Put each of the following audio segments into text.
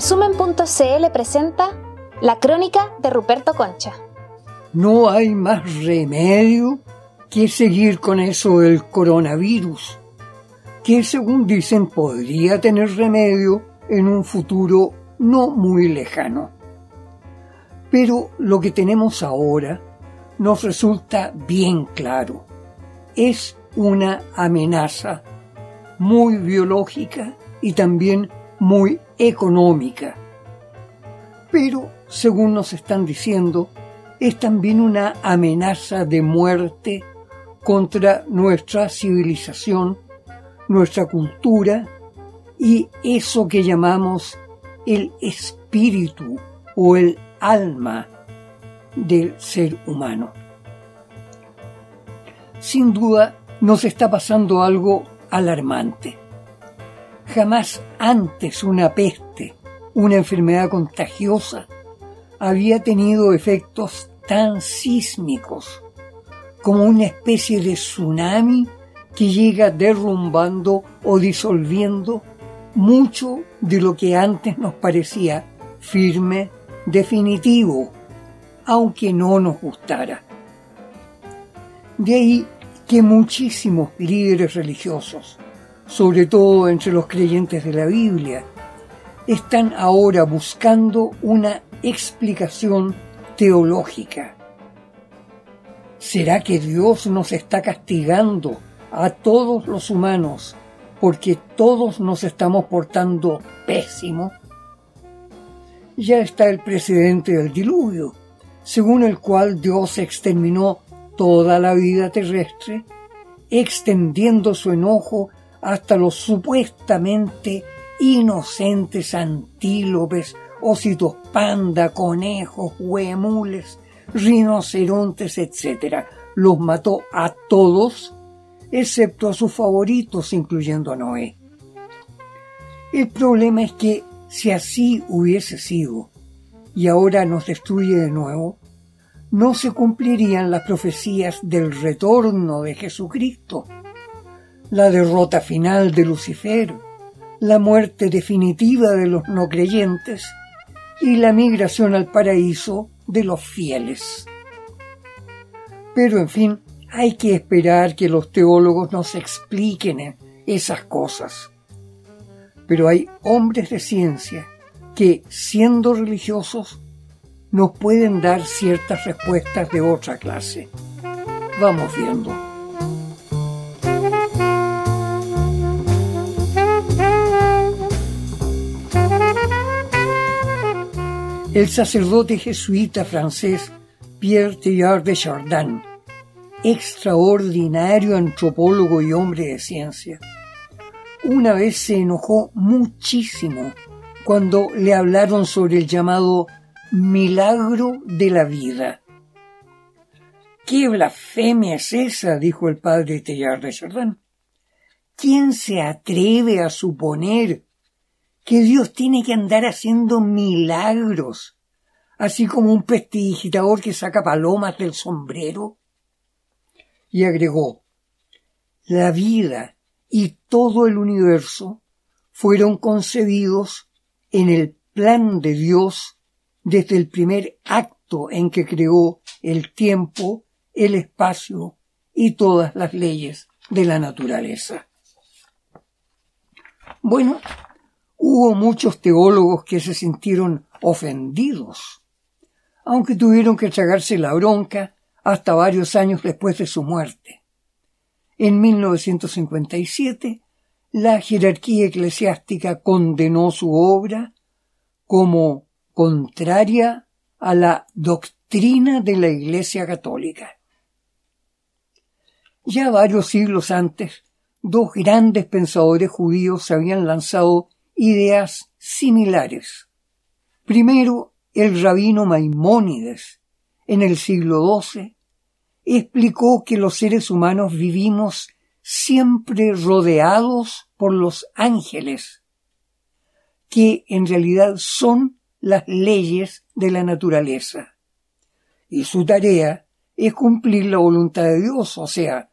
Resumen.cl presenta La crónica de Ruperto Concha. No hay más remedio que seguir con eso del coronavirus, que según dicen podría tener remedio en un futuro no muy lejano. Pero lo que tenemos ahora nos resulta bien claro. Es una amenaza muy biológica y también muy económica. Pero, según nos están diciendo, es también una amenaza de muerte contra nuestra civilización, nuestra cultura y eso que llamamos el espíritu o el alma del ser humano. Sin duda nos está pasando algo alarmante. Jamás antes una peste, una enfermedad contagiosa, había tenido efectos tan sísmicos como una especie de tsunami que llega derrumbando o disolviendo mucho de lo que antes nos parecía firme, definitivo, aunque no nos gustara. De ahí que muchísimos líderes religiosos, sobre todo entre los creyentes de la Biblia, están ahora buscando una explicación teológica. ¿Será que Dios nos está castigando a todos los humanos porque todos nos estamos portando pésimo? Ya está el precedente del diluvio, según el cual Dios exterminó toda la vida terrestre, extendiendo su enojo hasta los supuestamente inocentes antílopes, ositos panda, conejos, huemules, rinocerontes, etc. Los mató a todos, excepto a sus favoritos, incluyendo a Noé. El problema es que si así hubiese sido, y ahora nos destruye de nuevo, no se cumplirían las profecías del retorno de Jesucristo la derrota final de Lucifer, la muerte definitiva de los no creyentes y la migración al paraíso de los fieles. Pero en fin, hay que esperar que los teólogos nos expliquen esas cosas. Pero hay hombres de ciencia que, siendo religiosos, nos pueden dar ciertas respuestas de otra clase. Vamos viendo. El sacerdote jesuita francés Pierre Teilhard de Chardin, extraordinario antropólogo y hombre de ciencia, una vez se enojó muchísimo cuando le hablaron sobre el llamado milagro de la vida. ¿Qué blasfemia es esa? dijo el padre Teilhard de Chardin. ¿Quién se atreve a suponer que Dios tiene que andar haciendo milagros, así como un prestidigitador que saca palomas del sombrero. Y agregó, la vida y todo el universo fueron concebidos en el plan de Dios desde el primer acto en que creó el tiempo, el espacio y todas las leyes de la naturaleza. Bueno, Hubo muchos teólogos que se sintieron ofendidos, aunque tuvieron que tragarse la bronca hasta varios años después de su muerte. En 1957, la jerarquía eclesiástica condenó su obra como contraria a la doctrina de la Iglesia Católica. Ya varios siglos antes, dos grandes pensadores judíos se habían lanzado ideas similares. Primero, el rabino Maimónides, en el siglo XII, explicó que los seres humanos vivimos siempre rodeados por los ángeles, que en realidad son las leyes de la naturaleza. Y su tarea es cumplir la voluntad de Dios, o sea,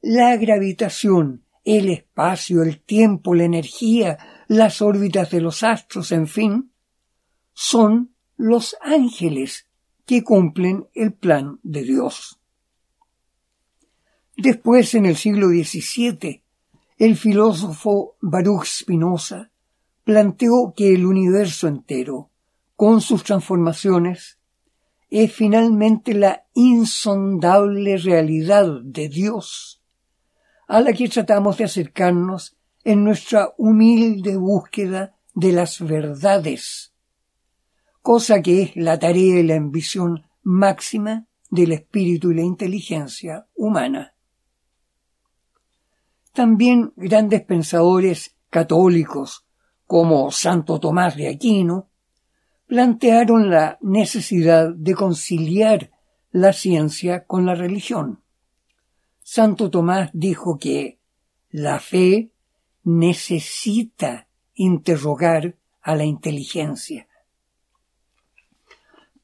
la gravitación, el espacio, el tiempo, la energía, las órbitas de los astros, en fin, son los ángeles que cumplen el plan de Dios. Después, en el siglo XVII, el filósofo Baruch Spinoza planteó que el universo entero, con sus transformaciones, es finalmente la insondable realidad de Dios, a la que tratamos de acercarnos en nuestra humilde búsqueda de las verdades, cosa que es la tarea y la ambición máxima del espíritu y la inteligencia humana. También grandes pensadores católicos como Santo Tomás de Aquino plantearon la necesidad de conciliar la ciencia con la religión. Santo Tomás dijo que la fe necesita interrogar a la inteligencia.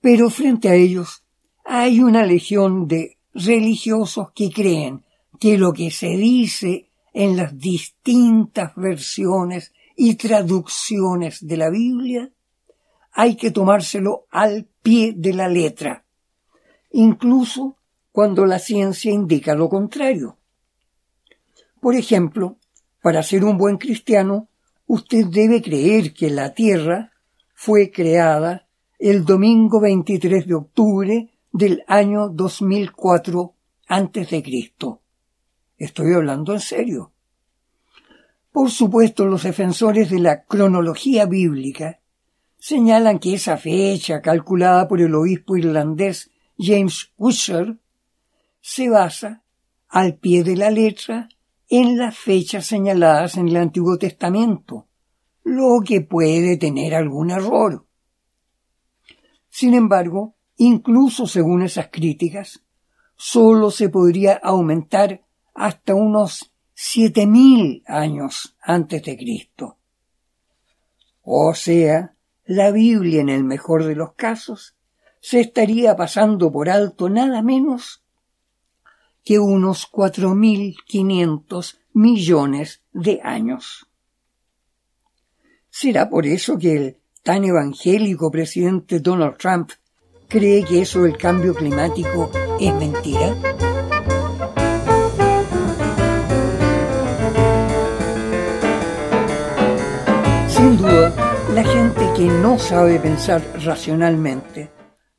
Pero frente a ellos hay una legión de religiosos que creen que lo que se dice en las distintas versiones y traducciones de la Biblia hay que tomárselo al pie de la letra, incluso cuando la ciencia indica lo contrario. Por ejemplo, para ser un buen cristiano, usted debe creer que la Tierra fue creada el domingo 23 de octubre del año 2004 antes de Cristo. Estoy hablando en serio. Por supuesto, los defensores de la cronología bíblica señalan que esa fecha, calculada por el obispo irlandés James Usher, se basa al pie de la letra en las fechas señaladas en el Antiguo Testamento, lo que puede tener algún error. Sin embargo, incluso según esas críticas, sólo se podría aumentar hasta unos siete mil años antes de Cristo. O sea, la Biblia en el mejor de los casos se estaría pasando por alto nada menos que unos cuatro mil quinientos millones de años. ¿Será por eso que el tan evangélico presidente Donald Trump cree que eso del cambio climático es mentira? Sin duda, la gente que no sabe pensar racionalmente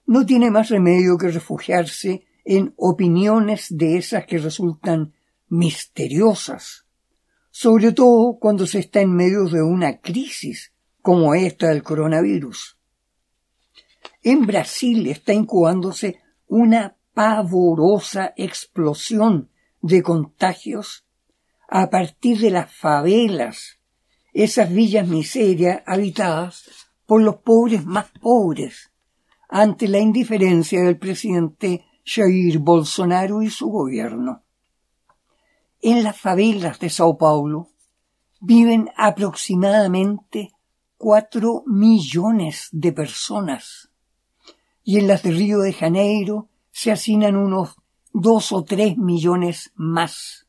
no tiene más remedio que refugiarse en opiniones de esas que resultan misteriosas, sobre todo cuando se está en medio de una crisis como esta del coronavirus. En Brasil está incubándose una pavorosa explosión de contagios a partir de las favelas esas villas miserias habitadas por los pobres más pobres, ante la indiferencia del presidente Jair Bolsonaro y su gobierno. En las favelas de Sao Paulo viven aproximadamente cuatro millones de personas y en las de Río de Janeiro se hacinan unos dos o tres millones más.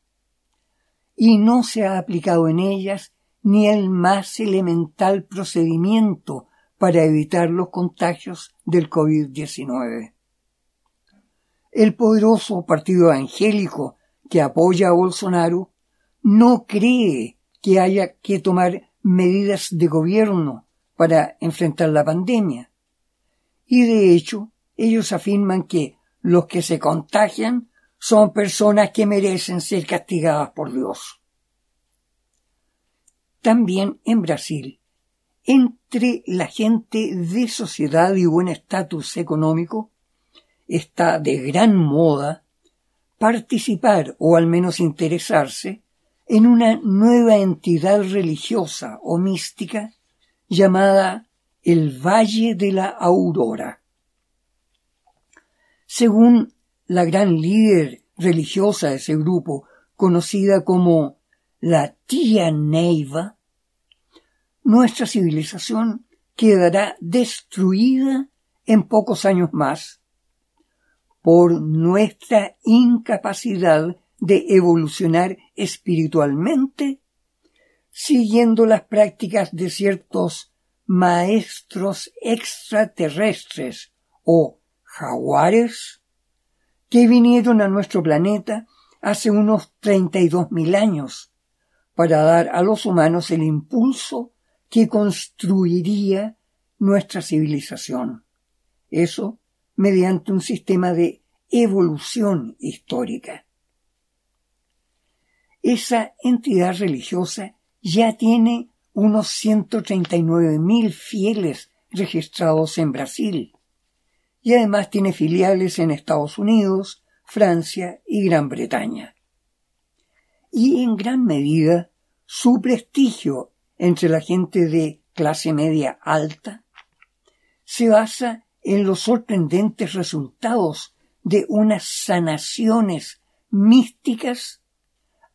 Y no se ha aplicado en ellas ni el más elemental procedimiento para evitar los contagios del COVID-19. El poderoso partido angélico que apoya a Bolsonaro no cree que haya que tomar medidas de gobierno para enfrentar la pandemia. Y de hecho, ellos afirman que los que se contagian son personas que merecen ser castigadas por Dios también en Brasil, entre la gente de sociedad y buen estatus económico, está de gran moda participar o al menos interesarse en una nueva entidad religiosa o mística llamada el Valle de la Aurora. Según la gran líder religiosa de ese grupo, conocida como la tía Neiva, nuestra civilización quedará destruida en pocos años más por nuestra incapacidad de evolucionar espiritualmente siguiendo las prácticas de ciertos maestros extraterrestres o jaguares que vinieron a nuestro planeta hace unos 32.000 años para dar a los humanos el impulso que construiría nuestra civilización. Eso mediante un sistema de evolución histórica. Esa entidad religiosa ya tiene unos 139.000 fieles registrados en Brasil y además tiene filiales en Estados Unidos, Francia y Gran Bretaña. Y en gran medida su prestigio entre la gente de clase media alta se basa en los sorprendentes resultados de unas sanaciones místicas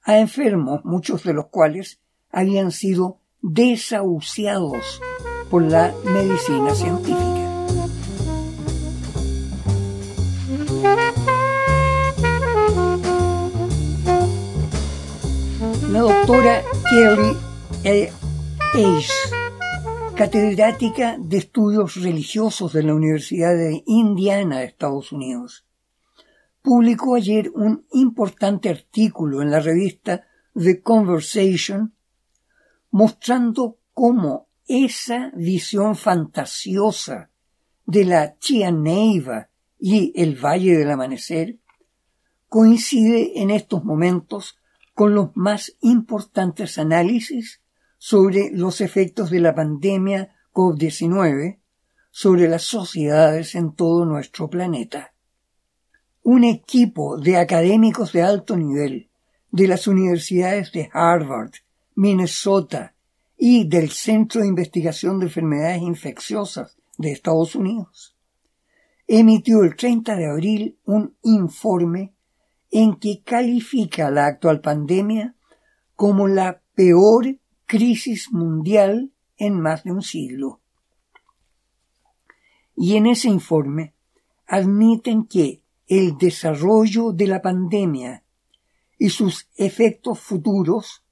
a enfermos, muchos de los cuales habían sido desahuciados por la medicina científica. La doctora Kelly. Ace, catedrática de estudios religiosos de la Universidad de Indiana Estados Unidos, publicó ayer un importante artículo en la revista The Conversation mostrando cómo esa visión fantasiosa de la Chianeiva y el Valle del Amanecer coincide en estos momentos con los más importantes análisis sobre los efectos de la pandemia COVID-19 sobre las sociedades en todo nuestro planeta. Un equipo de académicos de alto nivel de las universidades de Harvard, Minnesota y del Centro de Investigación de Enfermedades Infecciosas de Estados Unidos, emitió el 30 de abril un informe en que califica la actual pandemia como la peor crisis mundial en más de un siglo. Y en ese informe admiten que el desarrollo de la pandemia y sus efectos futuros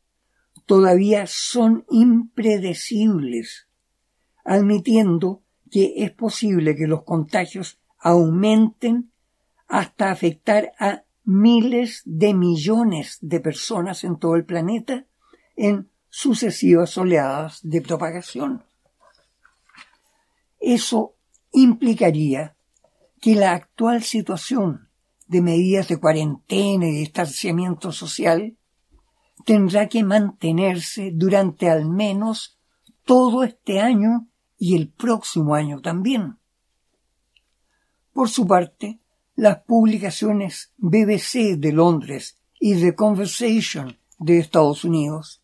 todavía son impredecibles, admitiendo que es posible que los contagios aumenten hasta afectar a miles de millones de personas en todo el planeta en sucesivas oleadas de propagación. Eso implicaría que la actual situación de medidas de cuarentena y distanciamiento social tendrá que mantenerse durante al menos todo este año y el próximo año también. Por su parte, las publicaciones BBC de Londres y The Conversation de Estados Unidos,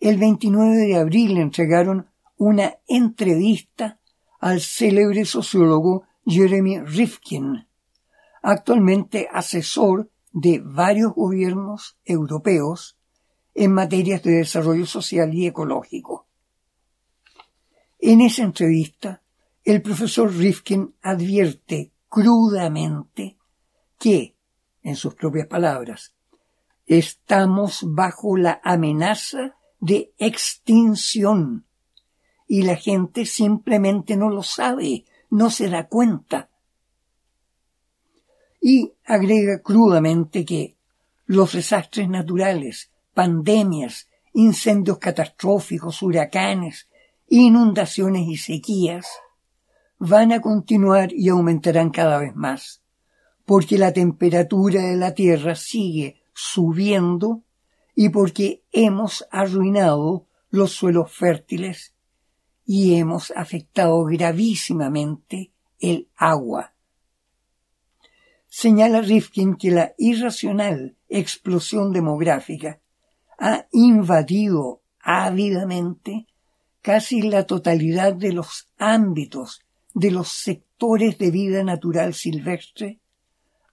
el 29 de abril entregaron una entrevista al célebre sociólogo Jeremy Rifkin, actualmente asesor de varios gobiernos europeos en materias de desarrollo social y ecológico. En esa entrevista, el profesor Rifkin advierte crudamente que, en sus propias palabras, estamos bajo la amenaza de extinción y la gente simplemente no lo sabe, no se da cuenta. Y agrega crudamente que los desastres naturales, pandemias, incendios catastróficos, huracanes, inundaciones y sequías van a continuar y aumentarán cada vez más, porque la temperatura de la Tierra sigue subiendo y porque hemos arruinado los suelos fértiles y hemos afectado gravísimamente el agua. Señala Rifkin que la irracional explosión demográfica ha invadido ávidamente casi la totalidad de los ámbitos de los sectores de vida natural silvestre,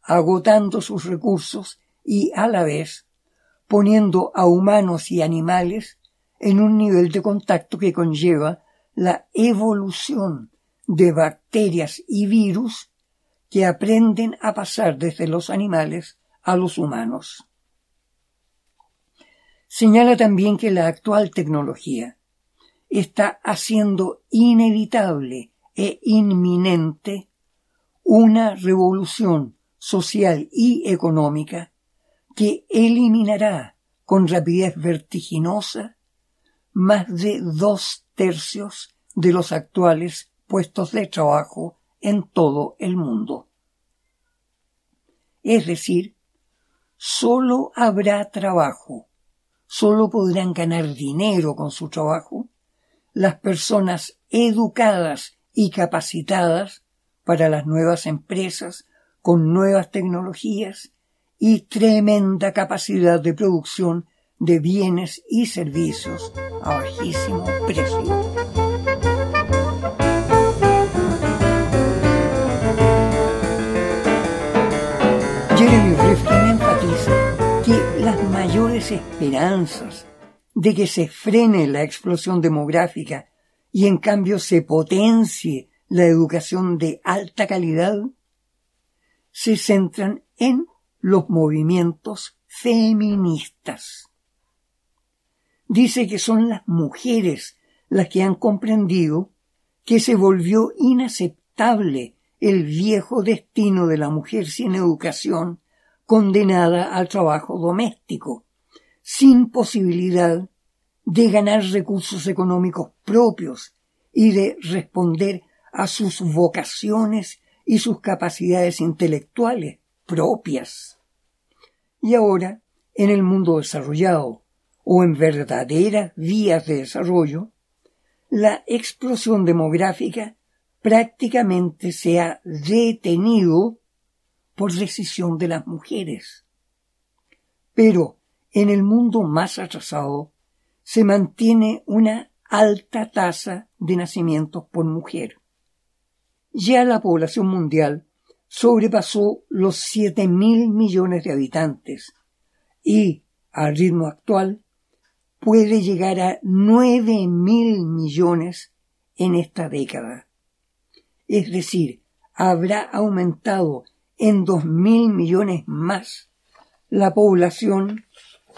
agotando sus recursos y a la vez poniendo a humanos y animales en un nivel de contacto que conlleva la evolución de bacterias y virus que aprenden a pasar desde los animales a los humanos. Señala también que la actual tecnología está haciendo inevitable e inminente una revolución social y económica que eliminará con rapidez vertiginosa más de dos tercios de los actuales puestos de trabajo en todo el mundo. Es decir, solo habrá trabajo, solo podrán ganar dinero con su trabajo las personas educadas y capacitadas para las nuevas empresas con nuevas tecnologías y tremenda capacidad de producción de bienes y servicios a bajísimo precio. Jeremy Rifkin enfatiza que las mayores esperanzas de que se frene la explosión demográfica y en cambio se potencie la educación de alta calidad, se centran en los movimientos feministas. Dice que son las mujeres las que han comprendido que se volvió inaceptable el viejo destino de la mujer sin educación condenada al trabajo doméstico sin posibilidad de ganar recursos económicos propios y de responder a sus vocaciones y sus capacidades intelectuales propias. Y ahora, en el mundo desarrollado o en verdaderas vías de desarrollo, la explosión demográfica prácticamente se ha detenido por decisión de las mujeres. Pero en el mundo más atrasado se mantiene una alta tasa de nacimientos por mujer. Ya la población mundial sobrepasó los siete mil millones de habitantes y, al ritmo actual, puede llegar a nueve mil millones en esta década. Es decir, habrá aumentado en dos mil millones más la población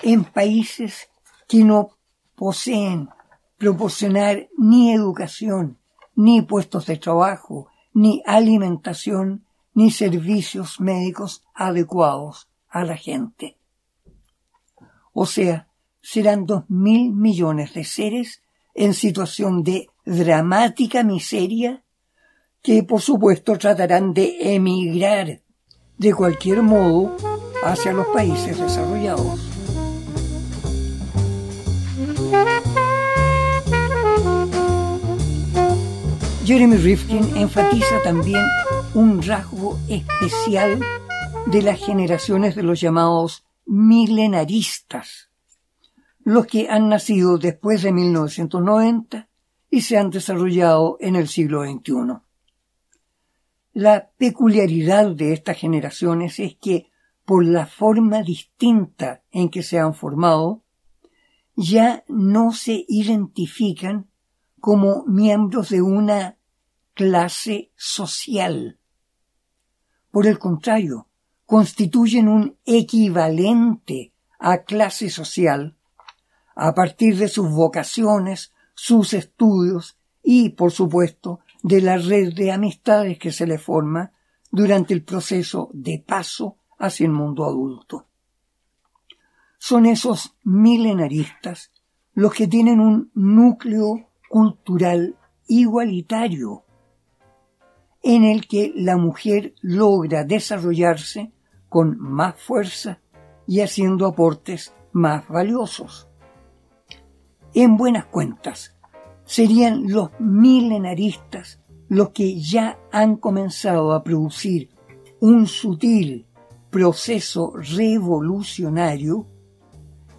en países que no poseen proporcionar ni educación, ni puestos de trabajo, ni alimentación, ni servicios médicos adecuados a la gente. O sea, serán dos mil millones de seres en situación de dramática miseria que por supuesto tratarán de emigrar de cualquier modo hacia los países desarrollados. Jeremy Rifkin enfatiza también un rasgo especial de las generaciones de los llamados milenaristas, los que han nacido después de 1990 y se han desarrollado en el siglo XXI. La peculiaridad de estas generaciones es que, por la forma distinta en que se han formado, ya no se identifican como miembros de una clase social. Por el contrario, constituyen un equivalente a clase social a partir de sus vocaciones, sus estudios y, por supuesto, de la red de amistades que se le forma durante el proceso de paso hacia el mundo adulto. Son esos milenaristas los que tienen un núcleo cultural igualitario en el que la mujer logra desarrollarse con más fuerza y haciendo aportes más valiosos. En buenas cuentas, serían los milenaristas los que ya han comenzado a producir un sutil proceso revolucionario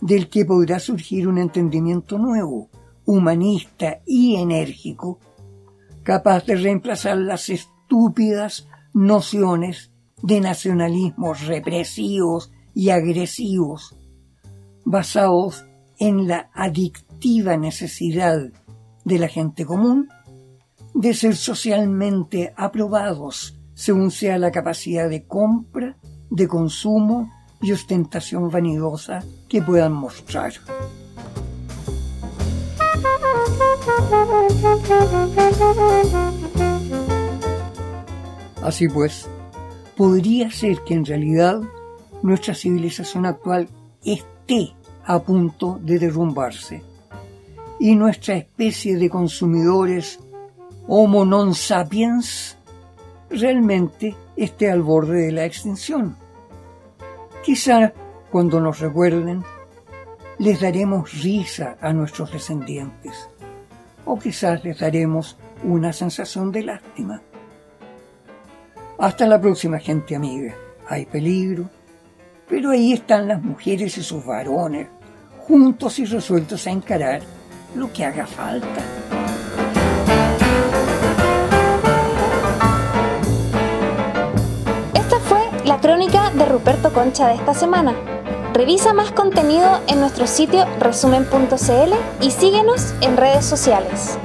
del que podrá surgir un entendimiento nuevo, humanista y enérgico capaz de reemplazar las estúpidas nociones de nacionalismos represivos y agresivos, basados en la adictiva necesidad de la gente común de ser socialmente aprobados según sea la capacidad de compra, de consumo y ostentación vanidosa que puedan mostrar. Así pues, podría ser que en realidad nuestra civilización actual esté a punto de derrumbarse y nuestra especie de consumidores Homo non sapiens realmente esté al borde de la extinción. Quizá cuando nos recuerden, les daremos risa a nuestros descendientes o quizás les daremos una sensación de lástima. Hasta la próxima gente amiga. Hay peligro, pero ahí están las mujeres y sus varones, juntos y resueltos a encarar lo que haga falta. Esta fue la crónica de Ruperto Concha de esta semana. Revisa más contenido en nuestro sitio resumen.cl y síguenos en redes sociales.